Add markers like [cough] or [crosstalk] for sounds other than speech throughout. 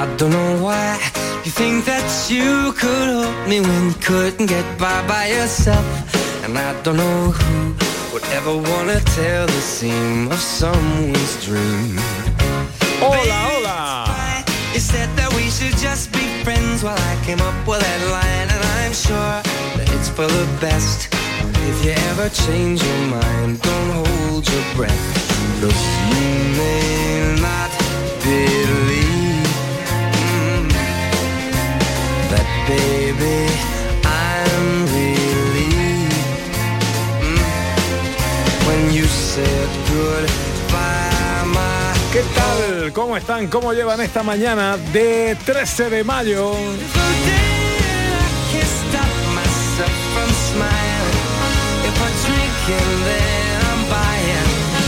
I don't know why you think that you could help me when you couldn't get by by yourself. And I don't know who would ever wanna tell the seam of someone's dream. Hola, hola. You said that we should just be friends while I came up with that line, and I'm sure that it's for the best. If you ever change your mind, don't hold your breath. Look, you may not believe ¿Qué tal? ¿Cómo están? ¿Cómo llevan esta mañana de 13 de mayo?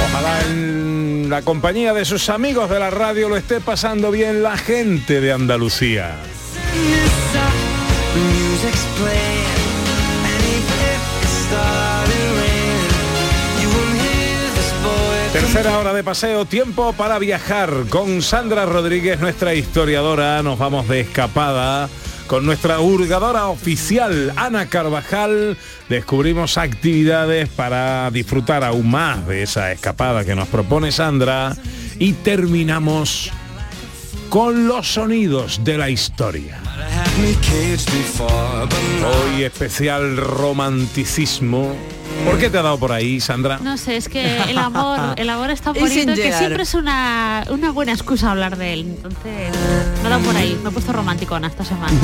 Ojalá en la compañía de sus amigos de la radio lo esté pasando bien la gente de Andalucía. Tercera hora de paseo, tiempo para viajar con Sandra Rodríguez, nuestra historiadora. Nos vamos de escapada con nuestra hurgadora oficial, Ana Carvajal. Descubrimos actividades para disfrutar aún más de esa escapada que nos propone Sandra. Y terminamos con los sonidos de la historia. Hoy especial romanticismo. ¿Por qué te ha dado por ahí, Sandra? No sé, es que el amor, el amor [laughs] es tan Y bonito que siempre es una, una buena excusa hablar de él. Entonces, me ha dado por ahí, me he puesto romanticona esta semana. [laughs]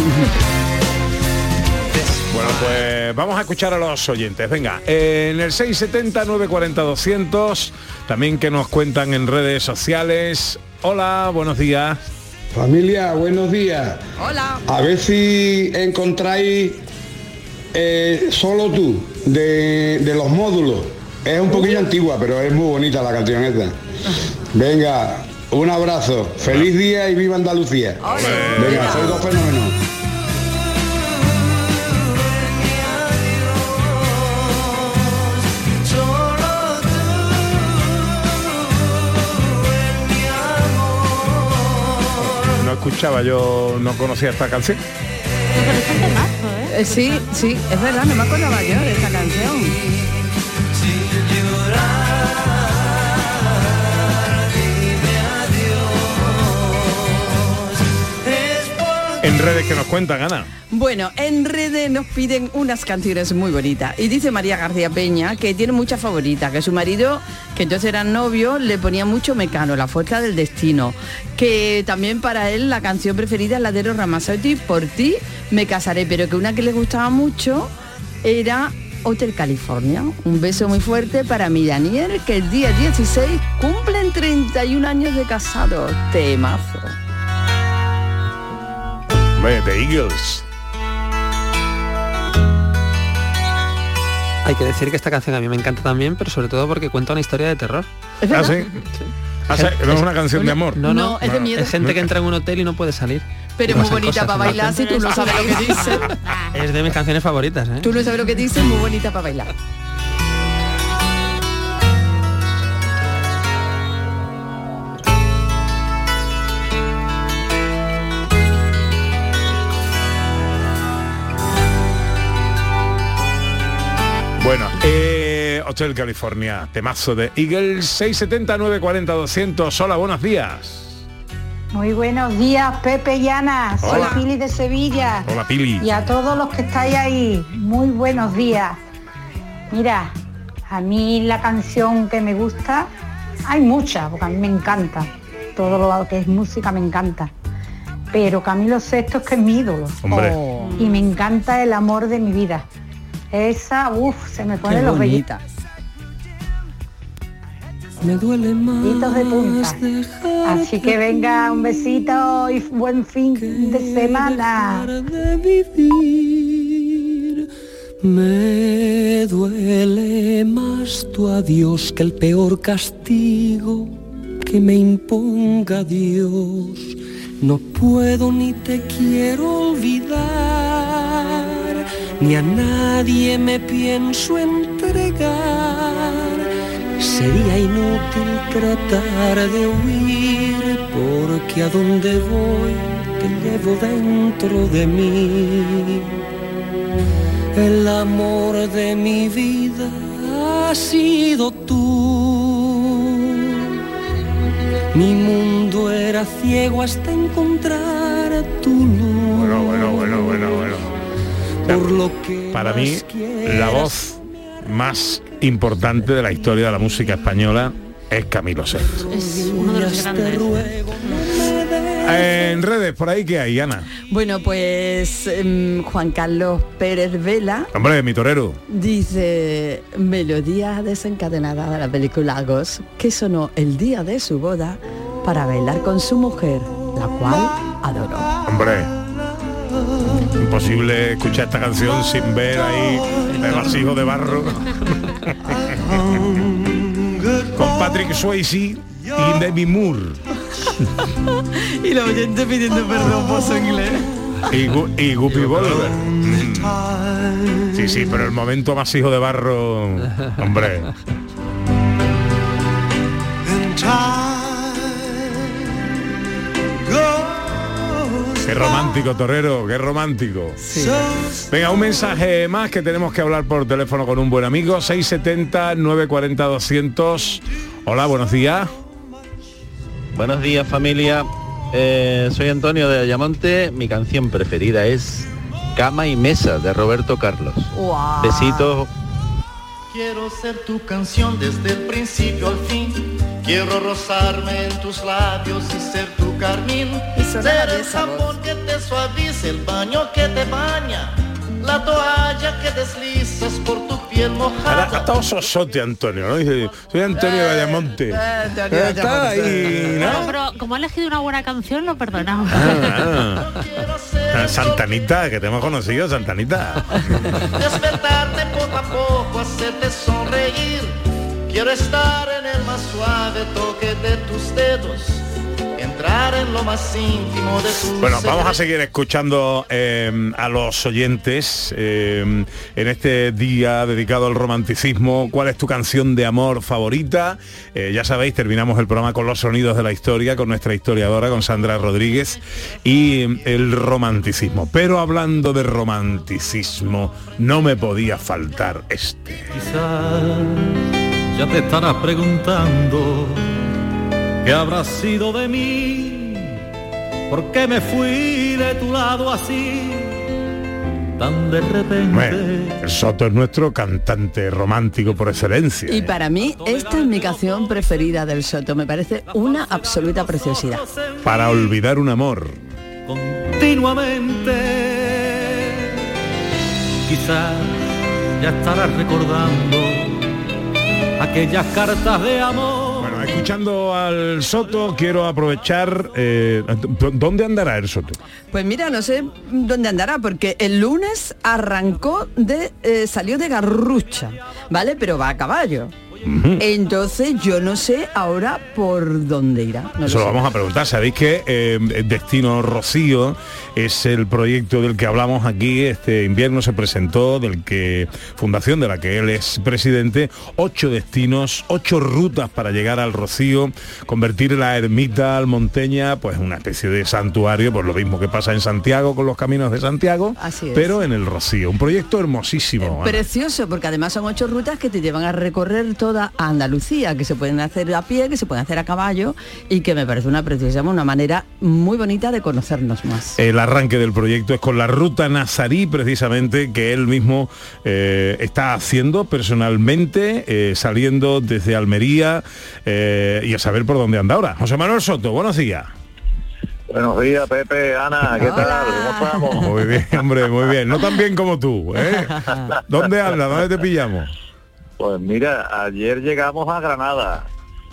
Bueno, pues vamos a escuchar a los oyentes. Venga, eh, en el 670-940-200, también que nos cuentan en redes sociales. Hola, buenos días. Familia, buenos días. Hola. A ver si encontráis eh, solo tú de, de los módulos. Es un poquillo antigua, pero es muy bonita la canción esta. Venga, un abrazo. Feliz día y viva Andalucía. Venga, soy dos fenómenos. Escuchaba, yo no conocía esta canción. Eh, sí, sí, es verdad, no me acordaba yo de esta canción. Redes que nos cuentan, Ana. Bueno, en redes nos piden unas canciones muy bonitas. Y dice María García Peña que tiene muchas favoritas, que su marido, que entonces era novio, le ponía mucho mecano, la fuerza del destino. Que también para él la canción preferida es la de los por ti me casaré, pero que una que le gustaba mucho era Hotel California. Un beso muy fuerte para mi Daniel, que el día 16 cumplen 31 años de casado. Temazo. The Eagles. Hay que decir que esta canción a mí me encanta también, pero sobre todo porque cuenta una historia de terror. ¿Es ¿Ah, sí? Ah, sí, no es una canción de amor. No, no, No, es de miedo. Es gente que entra en un hotel y no puede salir. Pero es muy bonita para bailar si tú no sabes lo que dice. [laughs] Es de mis canciones favoritas, ¿eh? Tú no sabes lo que dice, muy bonita para bailar. Bueno, eh, Hotel California, temazo de Eagles, 670 40 200 Hola, buenos días. Muy buenos días, Pepe y Ana. Soy Hola. Pili de Sevilla. Hola, Pili. Y a todos los que estáis ahí, muy buenos días. Mira, a mí la canción que me gusta, hay muchas, porque a mí me encanta. Todo lo que es música me encanta. Pero Camilo Sexto es que es mi ídolo. Hombre. Oh. Y me encanta el amor de mi vida. Esa, uff, se me ponen los vellitos. me duele más. Deditos de punta. Así que venga, un besito y buen fin de semana. de vivir. Me duele más tu adiós que el peor castigo que me imponga Dios. No puedo ni te quiero olvidar, ni a nadie me pienso entregar. Sería inútil tratar de huir, porque a donde voy te llevo dentro de mí. El amor de mi vida ha sido tú. Mi mundo era ciego hasta encontrar tu luz. Bueno, bueno, bueno, bueno, bueno. Por lo que Para mí, la voz más importante de la historia de la música española es Camilo Sesto. Es uno de los grandes. En redes, por ahí que hay, Ana. Bueno, pues em, Juan Carlos Pérez Vela Hombre, mi torero. dice melodía desencadenada de la película Ghost que sonó el día de su boda para bailar con su mujer, la cual adoró. Hombre. Imposible escuchar esta canción sin ver ahí el vasijo de barro. [laughs] Con Patrick Swayze y Demi Moore. y los oyentes pidiendo perdón por su inglés. Y, Gu- y Guppy Volver. Mm. Sí, sí, pero el momento masijo de barro, hombre. [laughs] Qué romántico, torero, qué romántico. Venga, un mensaje más que tenemos que hablar por teléfono con un buen amigo. 670-940-200. Hola, buenos días. Buenos días familia, Eh, soy Antonio de Ayamonte, mi canción preferida es Cama y Mesa de Roberto Carlos. Besitos. Quiero ser tu canción desde el principio al fin. Quiero rozarme en tus labios y ser tu carmín. Ser el jabón que te suavice, el baño que te baña. La toalla que deslizas por tu piel Ahora mojada. ha estado sosote Antonio, ¿no? Dice, soy Antonio de Ayamonte. Está ahí, No, ¿no? pero como ha elegido una buena canción, lo perdonamos. Ah, ah. Santanita, que te hemos conocido, Santanita. Despertarte poco a poco, hacerte sonreír. Quiero estar en el más suave toque de tus dedos. Entrar en lo más íntimo de tu Bueno, vamos a seguir escuchando eh, a los oyentes eh, en este día dedicado al romanticismo. ¿Cuál es tu canción de amor favorita? Eh, ya sabéis, terminamos el programa con los sonidos de la historia, con nuestra historiadora, con Sandra Rodríguez, y el romanticismo. Pero hablando de romanticismo, no me podía faltar este. Quizás ya te estarás preguntando qué habrá sido de mí, por qué me fui de tu lado así, tan de repente. Bueno, el Soto es nuestro cantante romántico por excelencia. Y para mí, esta es mi canción preferida del Soto. Me parece una absoluta preciosidad. Para olvidar un amor. continuamente. Quizás ya estarás recordando aquellas cartas de amor. Escuchando al Soto, quiero aprovechar. eh, ¿Dónde andará el Soto? Pues mira, no sé dónde andará, porque el lunes arrancó de, eh, salió de Garrucha, ¿vale? Pero va a caballo. Entonces yo no sé ahora por dónde irá. No Eso lo vamos a preguntar. Sabéis que eh, Destino Rocío es el proyecto del que hablamos aquí. Este invierno se presentó, del que fundación de la que él es presidente, ocho destinos, ocho rutas para llegar al Rocío, convertir la ermita almonteña, pues una especie de santuario, por lo mismo que pasa en Santiago con los caminos de Santiago, Así es. pero en el Rocío. Un proyecto hermosísimo. Precioso, porque además son ocho rutas que te llevan a recorrer toda Andalucía, que se pueden hacer a pie, que se pueden hacer a caballo y que me parece una preciosa, una manera muy bonita de conocernos más. El arranque del proyecto es con la ruta Nazarí, precisamente, que él mismo eh, está haciendo personalmente, eh, saliendo desde Almería eh, y a saber por dónde anda ahora. José Manuel Soto, buenos días. Buenos días, Pepe, Ana, ¿qué tal? ¿Cómo estamos? Muy bien, hombre, muy bien. No tan bien como tú. ¿eh? [laughs] ¿Dónde andas? ¿Dónde te pillamos? Pues mira, ayer llegamos a Granada.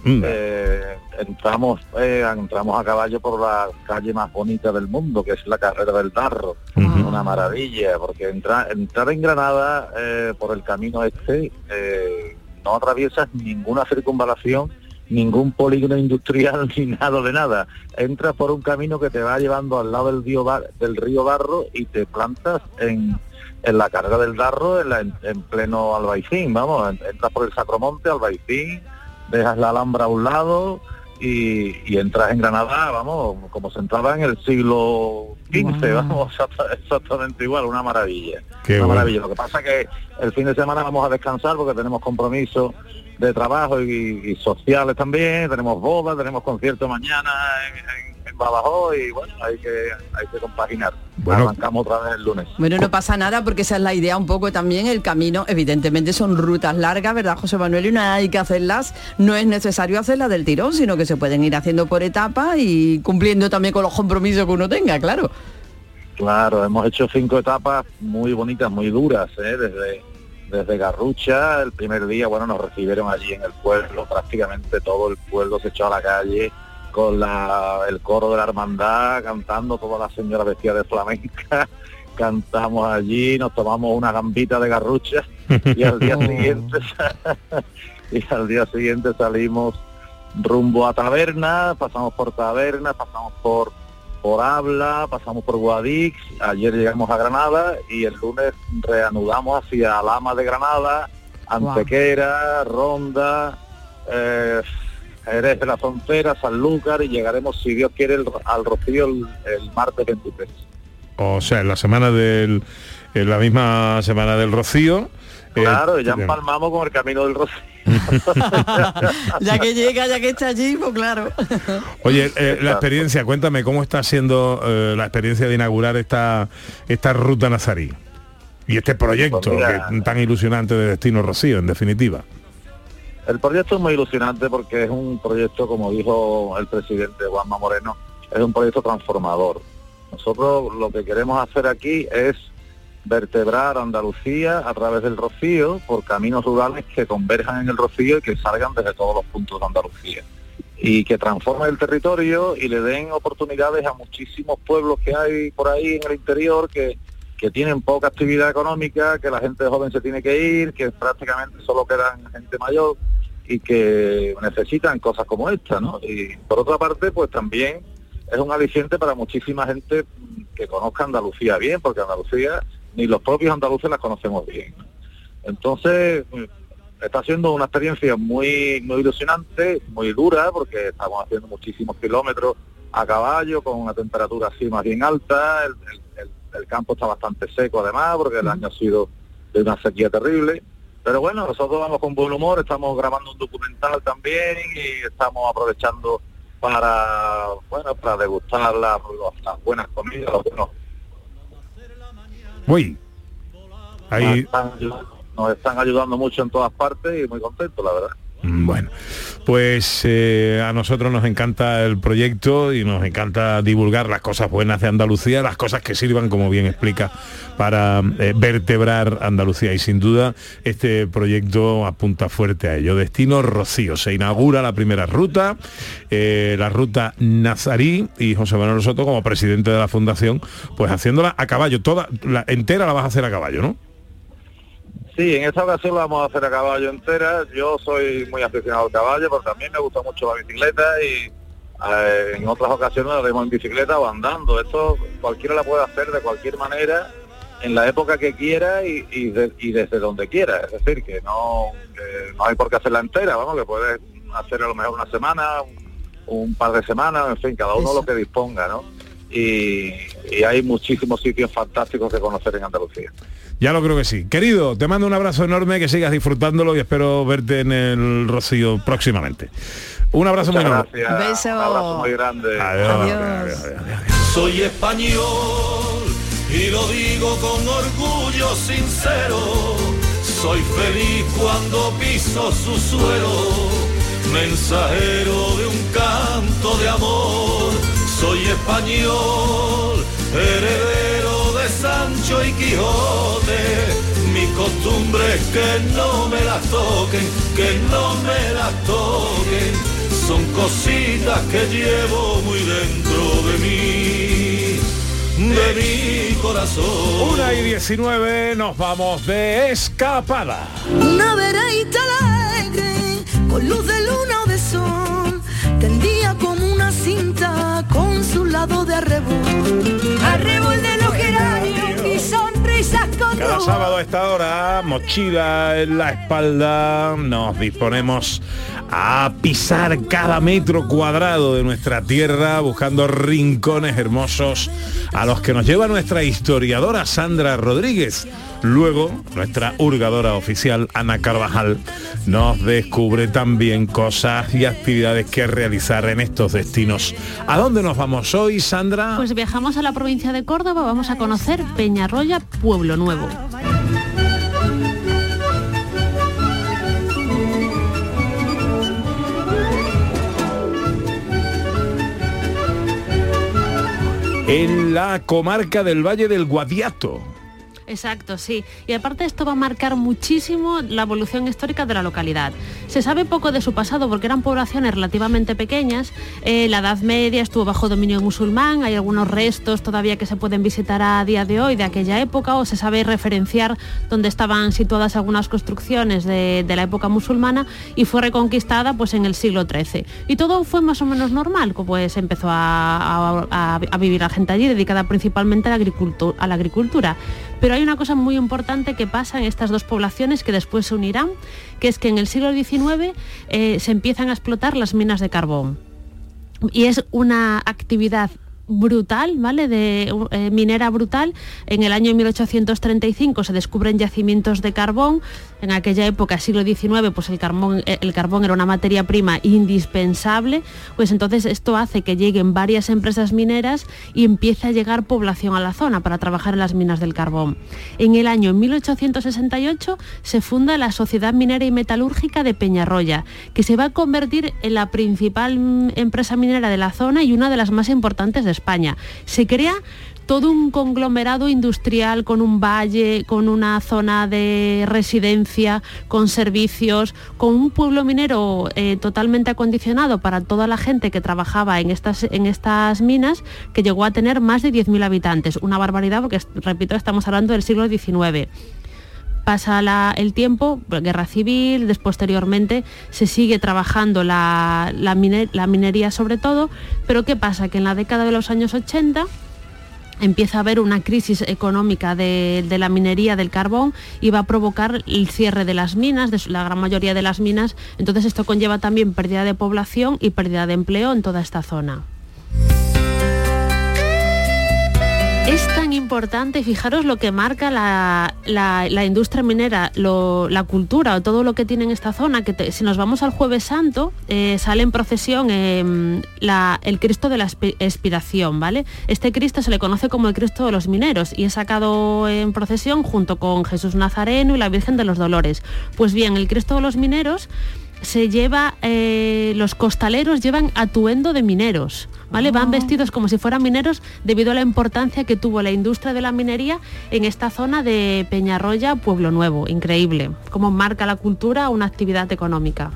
Mm. Eh, entramos eh, entramos a caballo por la calle más bonita del mundo, que es la carrera del Darro. Una maravilla, porque entra- entrar en Granada eh, por el camino este eh, no atraviesas ninguna circunvalación, ningún polígono industrial [laughs] ni nada de nada. Entras por un camino que te va llevando al lado del río, Bar- del río Darro y te plantas en, en la carga del Darro en, la- en- en pleno Albaicín, vamos, en- entras por el Sacromonte, Albaicín, dejas la Alhambra a un lado y, y entras en Granada, vamos, como se entraba en el siglo XV, vamos, [laughs] exacta- exactamente igual, una maravilla. Qué una bueno. maravilla. Lo que pasa es que el fin de semana vamos a descansar porque tenemos compromisos de trabajo y, y sociales también, tenemos bodas, tenemos concierto mañana en, en- en Badajoz y bueno, hay que, hay que compaginar. Arrancamos otra vez el lunes. Bueno, no pasa nada porque esa es la idea un poco también. El camino, evidentemente, son rutas largas, ¿verdad, José Manuel? Y no hay que hacerlas, no es necesario hacerlas del tirón, sino que se pueden ir haciendo por etapas y cumpliendo también con los compromisos que uno tenga, claro. Claro, hemos hecho cinco etapas muy bonitas, muy duras, ¿eh? desde, desde Garrucha, el primer día, bueno, nos recibieron allí en el pueblo, prácticamente todo el pueblo se echó a la calle con la, el coro de la hermandad, cantando toda la señora vestida de flamenca, [laughs] cantamos allí, nos tomamos una gambita de Garrucha y al día [laughs] siguiente [laughs] y al día siguiente salimos rumbo a Taberna, pasamos por Taberna, pasamos por por Habla, pasamos por Guadix, ayer llegamos a Granada y el lunes reanudamos hacia Lama de Granada, Antequera, Ronda, eh, Jerez de la Frontera, Sanlúcar y llegaremos, si Dios quiere, el- al Rocío el, el martes 23. O sea, en la semana del, en la misma semana del Rocío. eh, Claro, ya bien. empalmamos con el camino del Rocío. [laughs] ya que llega, ya que está allí, pues claro. Oye, eh, la experiencia, cuéntame cómo está siendo eh, la experiencia de inaugurar esta esta ruta nazarí y este proyecto Pues mira. que- tan ilusionante de Destino Rocío, en definitiva. El proyecto es muy ilusionante porque es un proyecto, como dijo el presidente Juanma Moreno, es un proyecto transformador. Nosotros lo que queremos hacer aquí es vertebrar Andalucía a través del Rocío por caminos rurales que converjan en el Rocío y que salgan desde todos los puntos de Andalucía. Y que transformen el territorio y le den oportunidades a muchísimos pueblos que hay por ahí en el interior que, que tienen poca actividad económica, que la gente joven se tiene que ir, que prácticamente solo quedan gente mayor y que necesitan cosas como esta, ¿no? Y por otra parte, pues también es un aliciente para muchísima gente que conozca Andalucía bien, porque Andalucía, ni los propios andaluces la conocemos bien. Entonces, está siendo una experiencia muy, muy ilusionante, muy dura, porque estamos haciendo muchísimos kilómetros a caballo, con una temperatura así más bien alta, el- campo está bastante seco además, porque el año ha sido de una sequía terrible. Pero bueno, nosotros vamos con buen humor, estamos grabando un documental también y estamos aprovechando para, bueno, para degustar las, las buenas comidas, los buenos Uy, ahí, nos están, ayudando, nos están ayudando mucho en todas partes y muy contentos, la verdad. Mm, Bueno, pues eh, a nosotros nos encanta el proyecto y nos encanta divulgar las cosas buenas de Andalucía, las cosas que sirvan, como bien explica, para eh, vertebrar Andalucía. Y sin duda este proyecto apunta fuerte a ello. Destino Rocío. Se inaugura la primera ruta, eh, la ruta Nazarí y José Manuel Soto como presidente de la fundación, pues haciéndola a caballo. Toda la entera la vas a hacer a caballo, ¿no? Sí, en esta ocasión la vamos a hacer a caballo entera. Yo soy muy aficionado al caballo, pero también me gusta mucho la bicicleta y eh, en otras ocasiones la haremos en bicicleta o andando. Esto cualquiera la puede hacer de cualquier manera, en la época que quiera y, y de- y desde donde quiera. Es decir, que no, hay por qué hacerla entera, vamos, que puedes hacer a lo mejor una semana, un, un par de semanas, en fin, cada uno lo que disponga, ¿no? Y, y hay muchísimos sitios fantásticos que conocer en Andalucía. Ya lo creo que sí. Querido, te mando un abrazo enorme, que sigas disfrutándolo y espero verte en el Rocío próximamente. Un abrazo Muchas muy enorme. gracias. Beso. Un abrazo muy grande. Adiós. Adiós. Soy español y lo digo con orgullo sincero. Soy feliz cuando piso su suelo, mensajero de un canto de amor. Soy español, heredero de Sancho y Quijote. Mi costumbre es que no me las toquen, que no me las toquen son cositas que llevo muy dentro de mí, de mi corazón. Una y 19 nos vamos de escapada. Una vereita alegre, con luz de luna o de sol, tendía como una cinta con su lado de arrebol. Arrebol de los geranios y sonrisas con Cada sábado a esta hora, mochila en la espalda, nos disponemos a pisar cada metro cuadrado de nuestra tierra buscando rincones hermosos a los que nos lleva nuestra historiadora Sandra Rodríguez. Luego, nuestra hurgadora oficial Ana Carvajal nos descubre también cosas y actividades que realizar en estos destinos. ¿A dónde nos vamos hoy, Sandra? Pues viajamos a la provincia de Córdoba, vamos a conocer Peñarroya, Pueblo Nuevo. En la comarca del Valle del Guadiato. Exacto, sí. Y aparte esto va a marcar muchísimo la evolución histórica de la localidad. Se sabe poco de su pasado porque eran poblaciones relativamente pequeñas. Eh, la Edad Media estuvo bajo dominio musulmán. Hay algunos restos todavía que se pueden visitar a día de hoy de aquella época o se sabe referenciar dónde estaban situadas algunas construcciones de, la época musulmana y fue reconquistada pues en el siglo XIII. Y todo fue más o menos normal, pues empezó a, vivir la gente allí dedicada principalmente a la agricultura. Pero hay una cosa muy importante que pasa en estas dos poblaciones que después se unirán, que es que en el siglo XIX eh, se empiezan a explotar las minas de carbón. Y es una actividad brutal, ¿vale? De eh, minera brutal. En el año 1835 se descubren yacimientos de carbón. En aquella época, siglo XIX, pues el carbón, eh, el carbón era una materia prima indispensable. Pues entonces esto hace que lleguen varias empresas mineras y empiece a llegar población a la zona para trabajar en las minas del carbón. En el año 1868 se funda la Sociedad Minera y Metalúrgica de Peñarroya, que se va a convertir en la principal mm, empresa minera de la zona y una de las más importantes de España. Se crea todo un conglomerado industrial con un valle, con una zona de residencia, con servicios, con un pueblo minero eh, totalmente acondicionado para toda la gente que trabajaba en estas, en estas minas, que llegó a tener más de 10.000 habitantes. Una barbaridad porque, repito, estamos hablando del siglo XIX pasa el tiempo, guerra civil, después posteriormente se sigue trabajando la, la mine- la minería sobre todo, pero ¿qué pasa? Que en la década de los años 80 empieza a haber una crisis económica de, de la minería del carbón y va a provocar el cierre de las minas, de la gran mayoría de las minas, entonces esto conlleva también pérdida de población y pérdida de empleo en toda esta zona. Es tan importante, fijaros lo que marca la, la- industria minera, lo- la cultura o todo lo que tiene en esta zona, que te- si nos vamos al jueves santo, eh, sale en procesión em, la- el Cristo de la Expiración, ¿vale? Este Cristo se le conoce como el Cristo de los mineros y es sacado en procesión junto con Jesús Nazareno y la Virgen de los Dolores. Pues bien, el Cristo de los mineros se lleva, eh, los costaleros llevan atuendo de mineros, ¿vale? Van vestidos como si fueran mineros debido a la importancia que tuvo la industria de la minería en esta zona de Peñarroya, Pueblo Nuevo. Increíble, cómo marca la cultura una actividad económica.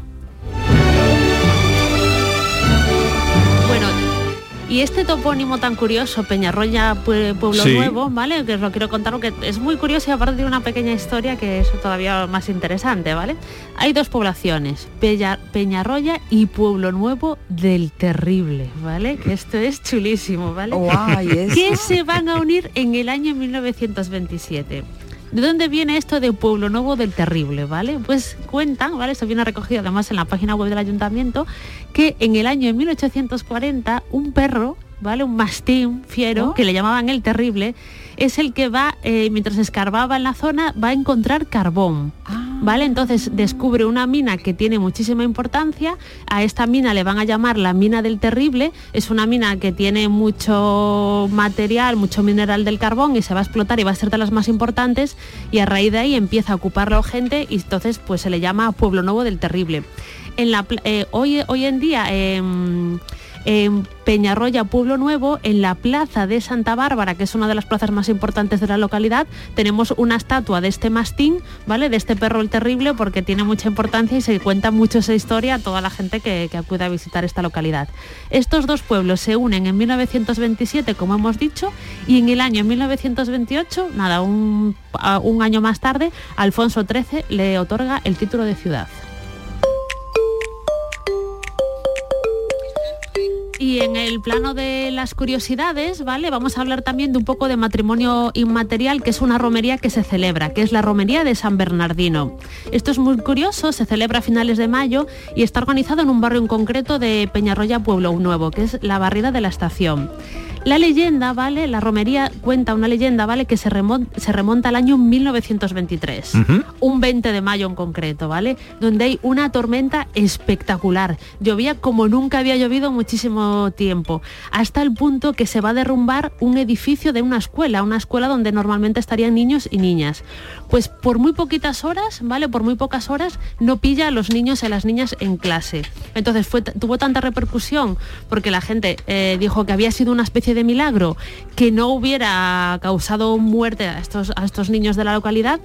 Y este topónimo tan curioso, Peñarroya, Pue- Pueblo Sí. Nuevo, ¿vale? Que os lo quiero contar porque es muy curioso y aparte tiene una pequeña historia que es todavía más interesante, ¿vale? Hay dos poblaciones, Pella- Peñarroya y Pueblo Nuevo del Terrible, ¿vale? Que esto es chulísimo, ¿vale? [laughs] Que se van a unir en el año 1927. ¿De dónde viene esto de Pueblo Nuevo del Terrible, vale? Pues cuentan, ¿vale? Esto viene recogido además en la página web del ayuntamiento, que en el año 1840 un perro, ¿vale? Un mastín fiero, que le llamaban el Terrible, es el que va, eh, mientras escarbaba en la zona, va a encontrar carbón. ¿Vale? Entonces descubre una mina que tiene muchísima importancia. A esta mina le van a llamar la mina del terrible. Es una mina que tiene mucho material, mucho mineral del carbón y se va a explotar y va a ser de las más importantes. Y a raíz de ahí empieza a ocuparlo gente y entonces pues se le llama Pueblo Nuevo del Terrible. En la, eh, hoy, hoy en día em, en Peñarroya, Pueblo Nuevo, en la plaza de Santa Bárbara, que es una de las plazas más importantes de la localidad, tenemos una estatua de este mastín, ¿vale? De este perro el terrible, porque tiene mucha importancia y se cuenta mucho esa historia a toda la gente que, que acude a visitar esta localidad. Estos dos pueblos se unen en 1927, como hemos dicho, y en el año 1928, nada, un, un año más tarde, Alfonso XIII le otorga el título de ciudad. Y en el plano de las curiosidades, ¿vale? Vamos a hablar también de un poco de matrimonio inmaterial, que es una romería que se celebra, que es la romería de San Bernardino. Esto es muy curioso, se celebra a finales de mayo y está organizado en un barrio en concreto de Peñarroya, Pueblo Nuevo, que es la barrida de la estación. La leyenda, ¿vale? La romería cuenta una leyenda, ¿vale? Que se remonta, se remonta al año 1923 un 20 de mayo en concreto, ¿vale? Donde hay una tormenta espectacular. Llovía como nunca había llovido muchísimo tiempo, hasta el punto que se va a derrumbar un edificio de una escuela, una escuela donde normalmente estarían niños y niñas. Pues por muy poquitas horas, ¿vale? Por muy pocas horas no pilla a los niños y a las niñas en clase. Entonces fue, tuvo tanta repercusión porque la gente eh, dijo que había sido una especie de milagro que no hubiera causado muerte a estos, a estos niños de la localidad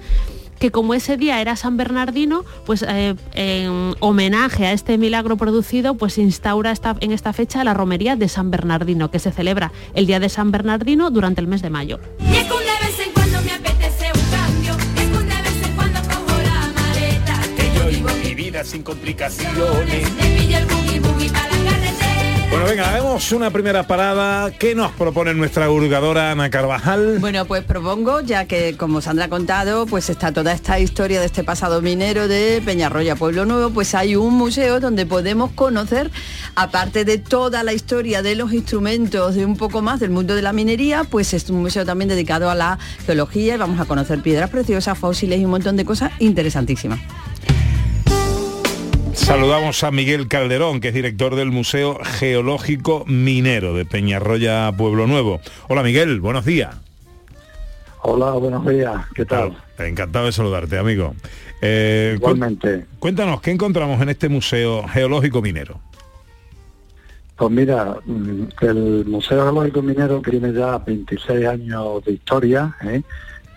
que como ese día era San Bernardino, pues eh, en homenaje a este milagro producido, pues se instaura esta- en esta fecha la romería de San Bernardino, que se celebra el día de San Bernardino durante el mes de mayo. Sin complicaciones. Bueno, venga, hagamos una primera parada. ¿Qué nos propone nuestra hurgadora Ana Carvajal? Bueno, pues propongo, ya que como Sandra ha contado, pues está toda esta historia de este pasado minero de Peñarroya, Pueblo Nuevo, pues hay un museo donde podemos conocer, aparte de toda la historia de los instrumentos, de un poco más del mundo de la minería, pues es un museo también dedicado a la geología y vamos a conocer piedras preciosas, fósiles y un montón de cosas interesantísimas. Saludamos a Miguel Calderón, que es director del Museo Geológico Minero de Peñarroya, Pueblo Nuevo. Hola Miguel, buenos días. Hola, buenos días. ¿Qué tal? Encantado de saludarte, amigo. Eh, Igualmente. cu- Cuéntanos, ¿qué encontramos en este Museo Geológico Minero? Pues mira, mm, el Museo Geológico Minero tiene ya 26 años de historia, ¿eh?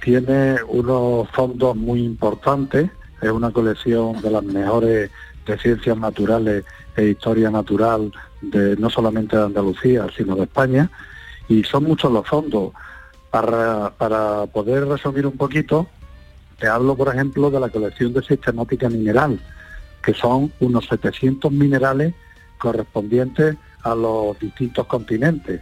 tiene unos fondos muy importantes, es una colección de las mejores de ciencias naturales e historia natural de no solamente de Andalucía, sino de España, y son muchos los fondos. Para, para poder resumir un poquito, te hablo, por ejemplo, de la colección de sistemática mineral, que son unos 700 minerales correspondientes a los distintos continentes.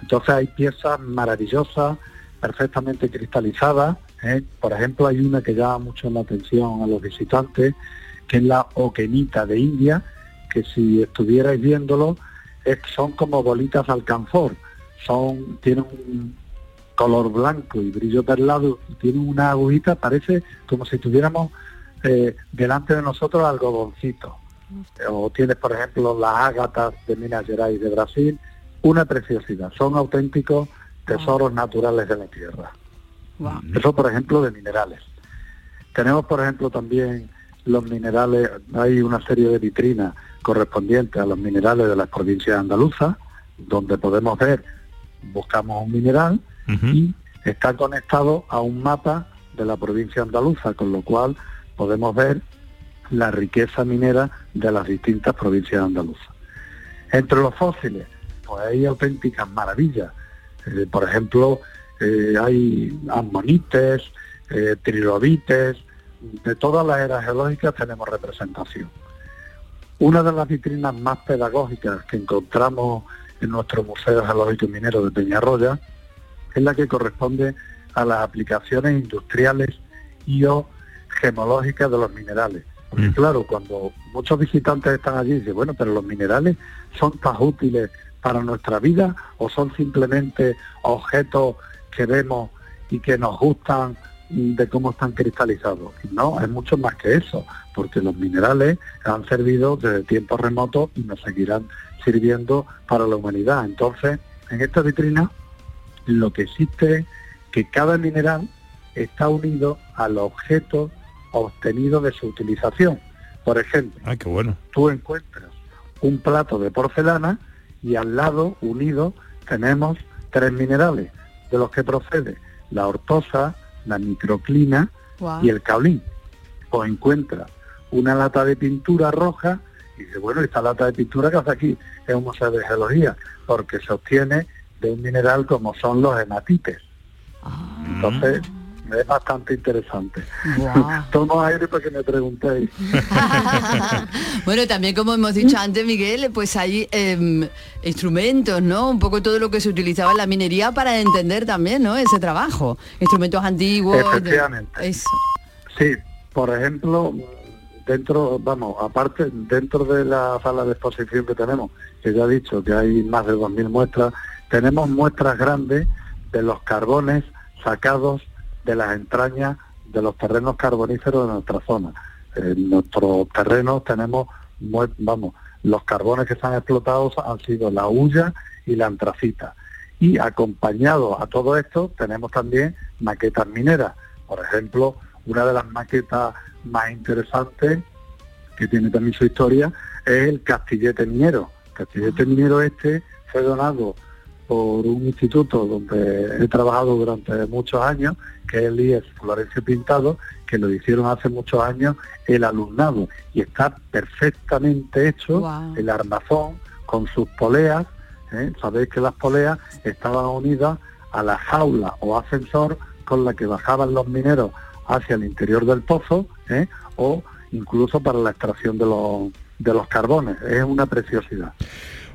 Entonces hay piezas maravillosas, perfectamente cristalizadas. ¿eh? Por ejemplo, hay una que llama mucho la atención a los visitantes, que es la oquenita de India, que si estuvierais viéndolo, es- son como bolitas alcanfor. Son, tienen un color blanco y brillo perlado y tienen una agujita, parece como si tuviéramos eh, delante de nosotros algodoncito. O tienes, por ejemplo, las ágatas de Minas Gerais de Brasil, una preciosidad. Son auténticos tesoros naturales de la tierra. Eso, por ejemplo, de minerales. Tenemos, por ejemplo, también los minerales, hay una serie de vitrinas correspondientes a los minerales de las provincias andaluzas, donde podemos ver, buscamos un mineral y está conectado a un mapa de la provincia andaluza, con lo cual podemos ver la riqueza minera de las distintas provincias andaluzas. Entre los fósiles, pues hay auténticas maravillas. Eh, por ejemplo, eh, hay ammonites, eh, trilobites, de todas las eras geológicas tenemos representación. Una de las vitrinas más pedagógicas que encontramos en nuestro Museo Geológico y Minero de Peñarroya es la que corresponde a las aplicaciones industriales y o gemológicas de los minerales. Porque claro, cuando muchos visitantes están allí, dicen, bueno, pero los minerales son tan útiles para nuestra vida o son simplemente objetos que vemos y que nos gustan mm, de cómo están cristalizados. No, es mucho más que eso, porque los minerales han servido desde tiempos remotos y nos seguirán sirviendo para la humanidad. Entonces, en esta vitrina lo que existe es que cada mineral está unido al objeto obtenido de su utilización. Por ejemplo, Ah, qué bueno. tú encuentras un plato de porcelana y al lado, unidos, tenemos tres minerales, de los que procede la ortosa, la microclina y el caolín. O encuentra una lata de pintura roja y dice, bueno, esta lata de pintura que hace aquí es un museo de geología, porque se obtiene de un mineral como son los hematites. Entonces, es bastante interesante. Guau. [laughs] Tomo aire para que me preguntéis. [laughs] Bueno, también como hemos dicho antes, Miguel, pues hay em, instrumentos, ¿no? Un poco todo lo que se utilizaba en la minería para entender también, ¿no? Ese trabajo. Instrumentos antiguos. de- Efectivamente. Eso. Sí, por ejemplo, dentro, vamos, aparte, dentro de la sala de exposición que tenemos, que ya he dicho que hay más de 2.000 muestras, tenemos muestras grandes de los carbones sacados de las entrañas de los terrenos carboníferos de nuestra zona. En nuestros terrenos tenemos, vamos, los carbones que se han explotado han sido la hulla y la antracita. Y acompañado a todo esto tenemos también maquetas mineras. Por ejemplo, una de las maquetas más interesantes, que tiene también su historia, es el Castillete Minero. El Castillete Minero este fue donado por un instituto donde he trabajado durante muchos años, que es el IES Florencio Pintado, que lo hicieron hace muchos años el alumnado. Y está perfectamente hecho el armazón con sus poleas. ¿eh? Sabéis que las poleas estaban unidas a la jaula o ascensor con la que bajaban los mineros hacia el interior del pozo ¿eh? o incluso para la extracción de los, de los carbones. Es una preciosidad.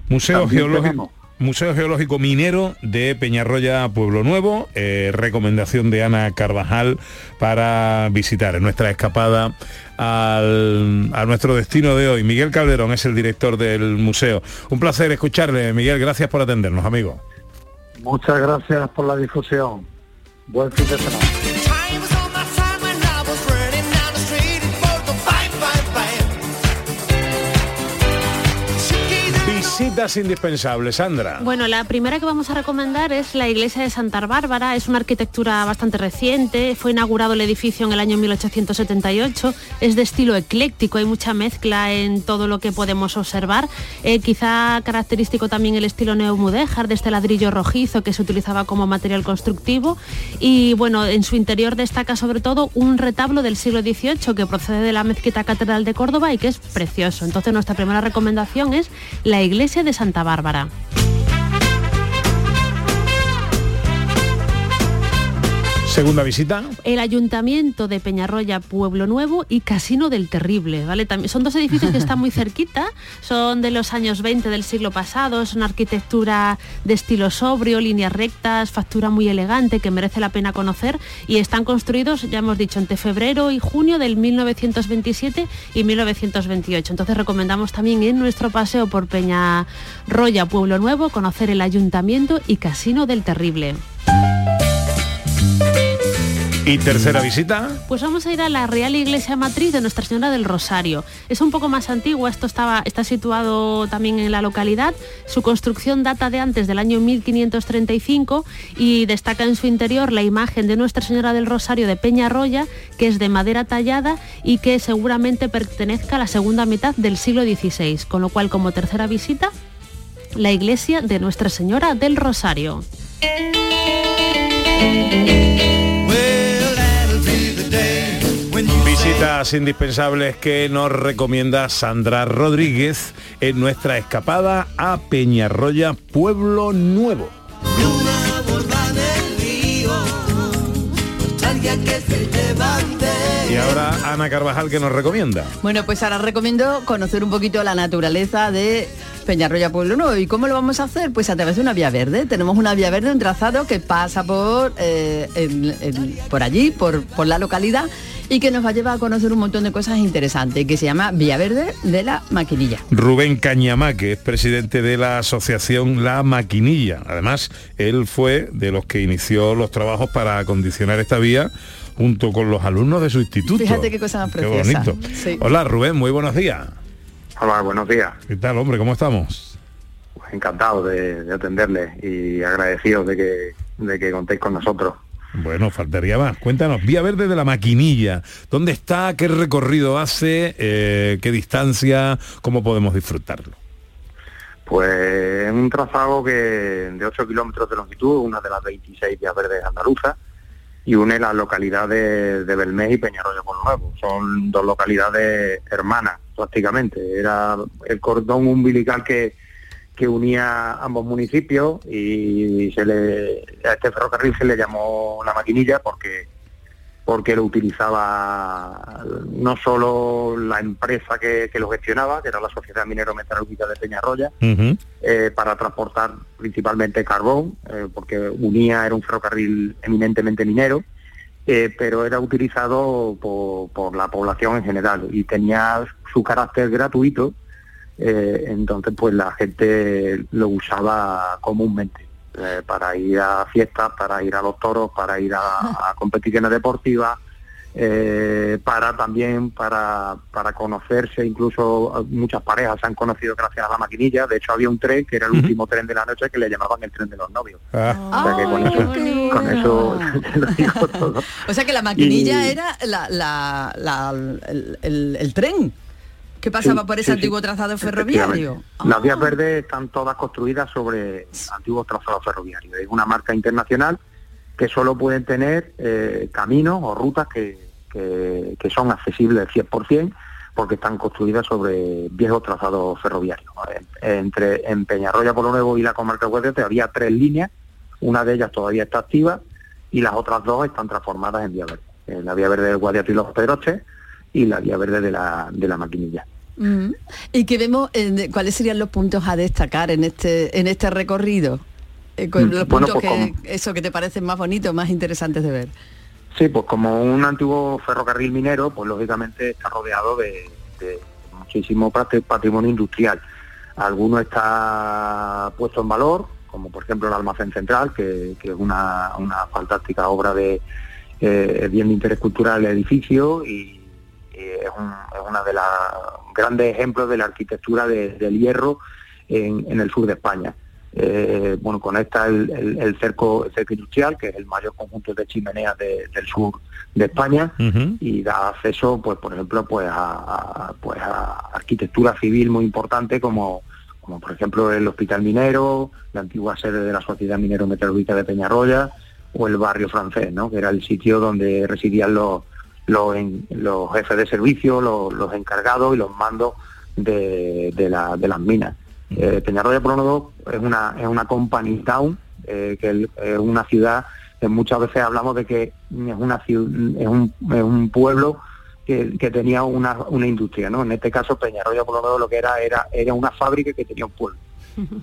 Museo También Geológico. Museo Geológico Minero de Peñarroya, Pueblo Nuevo. eh, recomendación de Ana Carvajal para visitar en nuestra escapada al- a nuestro destino de hoy. Miguel Calderón es el director del museo. Un placer escucharle, Miguel. Gracias por atendernos, amigo. Muchas gracias por la difusión. Buen fin de semana. Visitas indispensables, Sandra. Bueno, la primera que vamos a recomendar es la iglesia de Santa Bárbara. Es una arquitectura bastante reciente. Fue inaugurado el edificio en el año 1878. Es de estilo ecléctico. Hay mucha mezcla en todo lo que podemos observar. Eh, quizá característico también el estilo neomudéjar de este ladrillo rojizo que se utilizaba como material constructivo. Y bueno, en su interior destaca sobre todo un retablo del siglo XVIII que procede de la mezquita catedral de Córdoba y que es precioso. Entonces nuestra primera recomendación es la iglesia de Santa Bárbara. Segunda visita. el Ayuntamiento de Peñarroya Pueblo Nuevo y Casino del Terrible, ¿vale? También son dos edificios que están muy cerquita, [laughs] son de los años 20 del siglo pasado, es una arquitectura de estilo sobrio, líneas rectas, factura muy elegante que merece la pena conocer y están construidos, ya hemos dicho, entre febrero y junio del 1927 y 1928. Entonces recomendamos también en nuestro paseo por Peñarroya Pueblo Nuevo conocer el Ayuntamiento y Casino del Terrible. Y tercera visita. Pues vamos a ir a la Real Iglesia Matriz de Nuestra Señora del Rosario. Es un poco más antigua, esto estaba, está situado también en la localidad. Su construcción data de antes del año 1535 y destaca en su interior la imagen de Nuestra Señora del Rosario de Peñarroya, que es de madera tallada y que seguramente pertenezca a la segunda mitad del siglo XVI. Con lo cual, como tercera visita, la iglesia de Nuestra Señora del Rosario. Visitas indispensables que nos recomienda Sandra Rodríguez en nuestra escapada a Peñarroya, Pueblo Nuevo. Y ahora Ana Carvajal que nos recomienda. Bueno, pues ahora recomiendo conocer un poquito la naturaleza de Peñarroya Pueblo Nuevo. ¿Y cómo lo vamos a hacer? Pues a través de una vía verde. Tenemos una vía verde, un trazado que pasa por, eh, en- en- por allí, por, por la localidad, y que nos va a llevar a conocer un montón de cosas interesantes, que se llama Vía Verde de la Maquinilla. Rubén Cañamá, que es presidente de la asociación La Maquinilla. Además, él fue de los que inició los trabajos para acondicionar esta vía junto con los alumnos de su instituto. Fíjate qué cosa más Qué preciosa. bonito. Sí. Hola Rubén, muy buenos días. Hola, buenos días. ¿Qué tal, hombre? ¿Cómo estamos? Pues encantado de, de atenderles y agradecido de que, de que contéis con nosotros. Bueno, faltaría más. Cuéntanos, Vía Verde de la Maquinilla. ¿Dónde está? ¿Qué recorrido hace? Eh, ¿Qué distancia? ¿Cómo podemos disfrutarlo? Pues es un trazado que de 8 kilómetros de longitud, una de las 26 vías verdes andaluzas, y une las localidades de Belmés y Peñarroya por Nuevo. Son dos localidades hermanas, prácticamente. Era el cordón umbilical que, que unía ambos municipios y se le, a este ferrocarril se le llamó la maquinilla porque porque lo utilizaba no solo la empresa que, que lo gestionaba, que era la Sociedad Minero Metalúrgica de Peñarroya, eh, para transportar principalmente carbón, eh, porque unía, era un ferrocarril eminentemente minero, eh, pero era utilizado por, por la población en general y tenía su carácter gratuito, entonces pues la gente lo usaba comúnmente eh, para ir a fiestas, para ir a los toros, para ir a, [laughs] a competiciones deportivas, eh, para también para, para conocerse, incluso muchas parejas se han conocido gracias a la maquinilla, de hecho había un tren que era el último tren de la noche que le llamaban el tren de los novios. O sea que con eso, con eso te [laughs] lo digo todo. O sea que la maquinilla Y- era la, la- la- el, el- el tren que pasaba Sí, por ese sí, sí. antiguo trazado ferroviario. Efectivamente. Las vías verdes están todas construidas sobre antiguos trazados ferroviarios. Es una marca internacional que solo pueden tener eh, caminos o rutas que, que- que son accesibles al 100% porque están construidas sobre viejos trazados ferroviarios. En- Entre en Peñarroya, Polo Nuevo y la comarca Guadalete había tres líneas, una de ellas todavía está activa y las otras dos están transformadas en vía verde. Eh, La vía verde del Guadiato y los Pedroches y la vía verde de la, de la maquinilla. Mm. Y que vemos eh, cuáles serían los puntos a destacar en este en este recorrido. Eh, con Mm, los bueno, puntos pues que como- eso que te parecen más bonitos, más interesantes de ver. Sí, pues como un antiguo ferrocarril minero, pues lógicamente está rodeado de, de muchísimo pat- patrimonio industrial. Alguno está puesto en valor, como por ejemplo el almacén central, que, que es una, una fantástica obra de eh, bien de interés cultural el edificio y es, un- es una de los grandes ejemplos de la arquitectura de- del hierro en, en el sur de España. Eh, bueno, conecta el, el- el cerco, el cerco industrial, que es el mayor conjunto de chimeneas de- del sur de España, y da acceso, pues, por ejemplo, pues a, a- pues a arquitectura civil muy importante como, como por ejemplo el Hospital Minero, la antigua sede de la Sociedad Minero Metalúrgica de Peñarroya, o el barrio francés, ¿no? que era el sitio donde residían los, los, en- los jefes de servicio, los, los encargados y los mandos de, de la- de las minas. Eh, Peñarroya por Nuevo es una, es una company town, eh, que es una ciudad que muchas veces hablamos de que es una ciu- es un, es un pueblo que, que tenía una, una industria, ¿no? En este caso Peñarroya por Nuevo lo que era era era una fábrica que tenía un pueblo.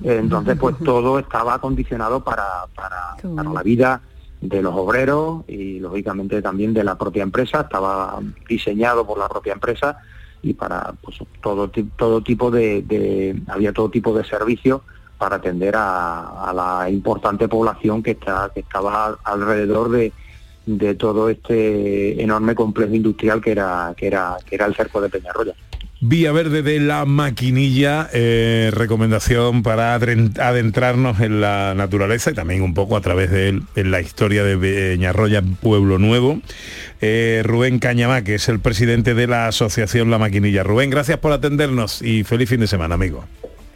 Entonces, pues todo estaba acondicionado para, para, para la vida de los obreros y lógicamente también de la propia empresa, estaba diseñado por la propia empresa y para pues todo todo tipo de, de- había todo tipo de servicios para atender a, a la importante población que está que estaba alrededor de, de todo este enorme complejo industrial que era que era que era el cerco de Peñarroya. Vía Verde de la Maquinilla, eh, recomendación para adentrarnos en la naturaleza y también un poco a través de él, en la historia de Peñarroya, Pueblo Nuevo. Eh, Rubén Cañamá, que es el presidente de la asociación La Maquinilla. Rubén, gracias por atendernos y feliz fin de semana, amigo.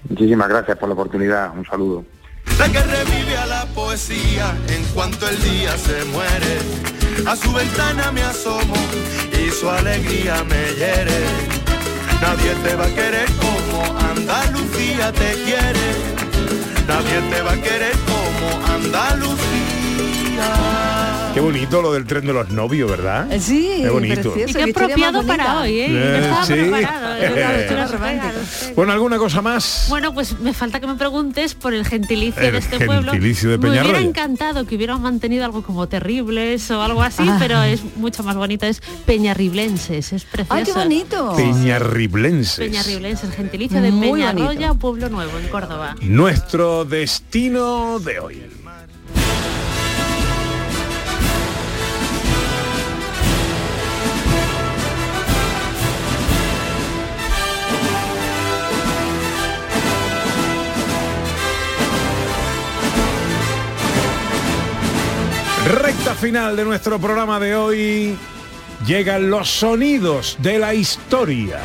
Muchísimas gracias por la oportunidad, un saludo. La que revive a la poesía en cuanto el día se muere. A su ventana me asomo y su alegría me hiere. Nadie te va a querer como Andalucía te quiere. Nadie te va a querer como Andalucía. Qué bonito lo del tren de los novios, ¿verdad? Eh, Sí, Qué bonito. Y qué apropiado para hoy, ¿eh? Eh, estaba sí. preparado. ¿eh? Eh. Bueno, ¿alguna cosa más? Bueno, pues me falta que me preguntes por el gentilicio El de este pueblo. gentilicio de me hubiera encantado que hubieran mantenido algo como terribles o algo así, Ah. pero es mucho más bonito. Es peñarriblenses, es precioso. ¡Ay, qué bonito! Peñarriblenses. Peñarriblenses, gentilicio de Muy Peñarroya, Pueblo Nuevo, en Córdoba. Nuestro destino de hoy. Recta final de nuestro programa de hoy. Llegan los sonidos de la historia.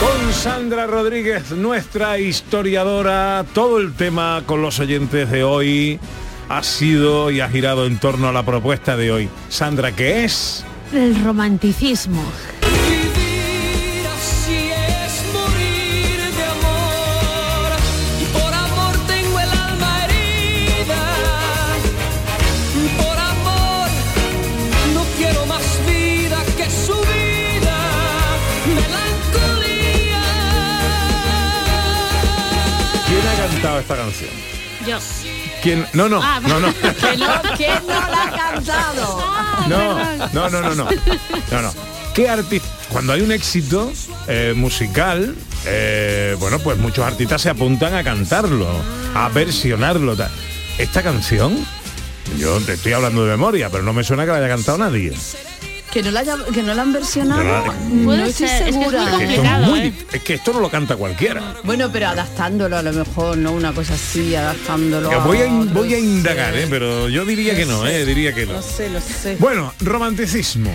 Con Sandra Rodríguez, nuestra historiadora, todo el tema con los oyentes de hoy ha sido y ha girado en torno a la propuesta de hoy. Sandra, ¿qué es? El romanticismo. Vivir así es morir de amor y por amor tengo el alma herida. Por amor no quiero más vida que su vida. Melancolía. ¿Quién ha cantado esta canción? Yo. ¿Quién? No, no, Ah, no, no. [laughs] Que no, ¿Quién no la ha cantado? No, no, no, no, no. No, no. ¿Qué artista? Cuando hay un éxito eh, musical, eh, bueno, pues muchos artistas se apuntan a cantarlo, a versionarlo. tal. Esta canción, yo te estoy hablando de memoria, pero no me suena que la haya cantado nadie. Que no la, haya- que no la han versionado. No la- no Puede estoy ser, segura. Es que, esto es, Complicado, muy ¿eh? dif- es que esto no lo canta cualquiera. Bueno, pero adaptándolo a lo mejor, ¿no? Una cosa así, adaptándolo. Yo voy a, voy a indagar. ¿eh? pero yo diría que no, ¿eh? diría que no. No sé, no sé. Bueno, romanticismo.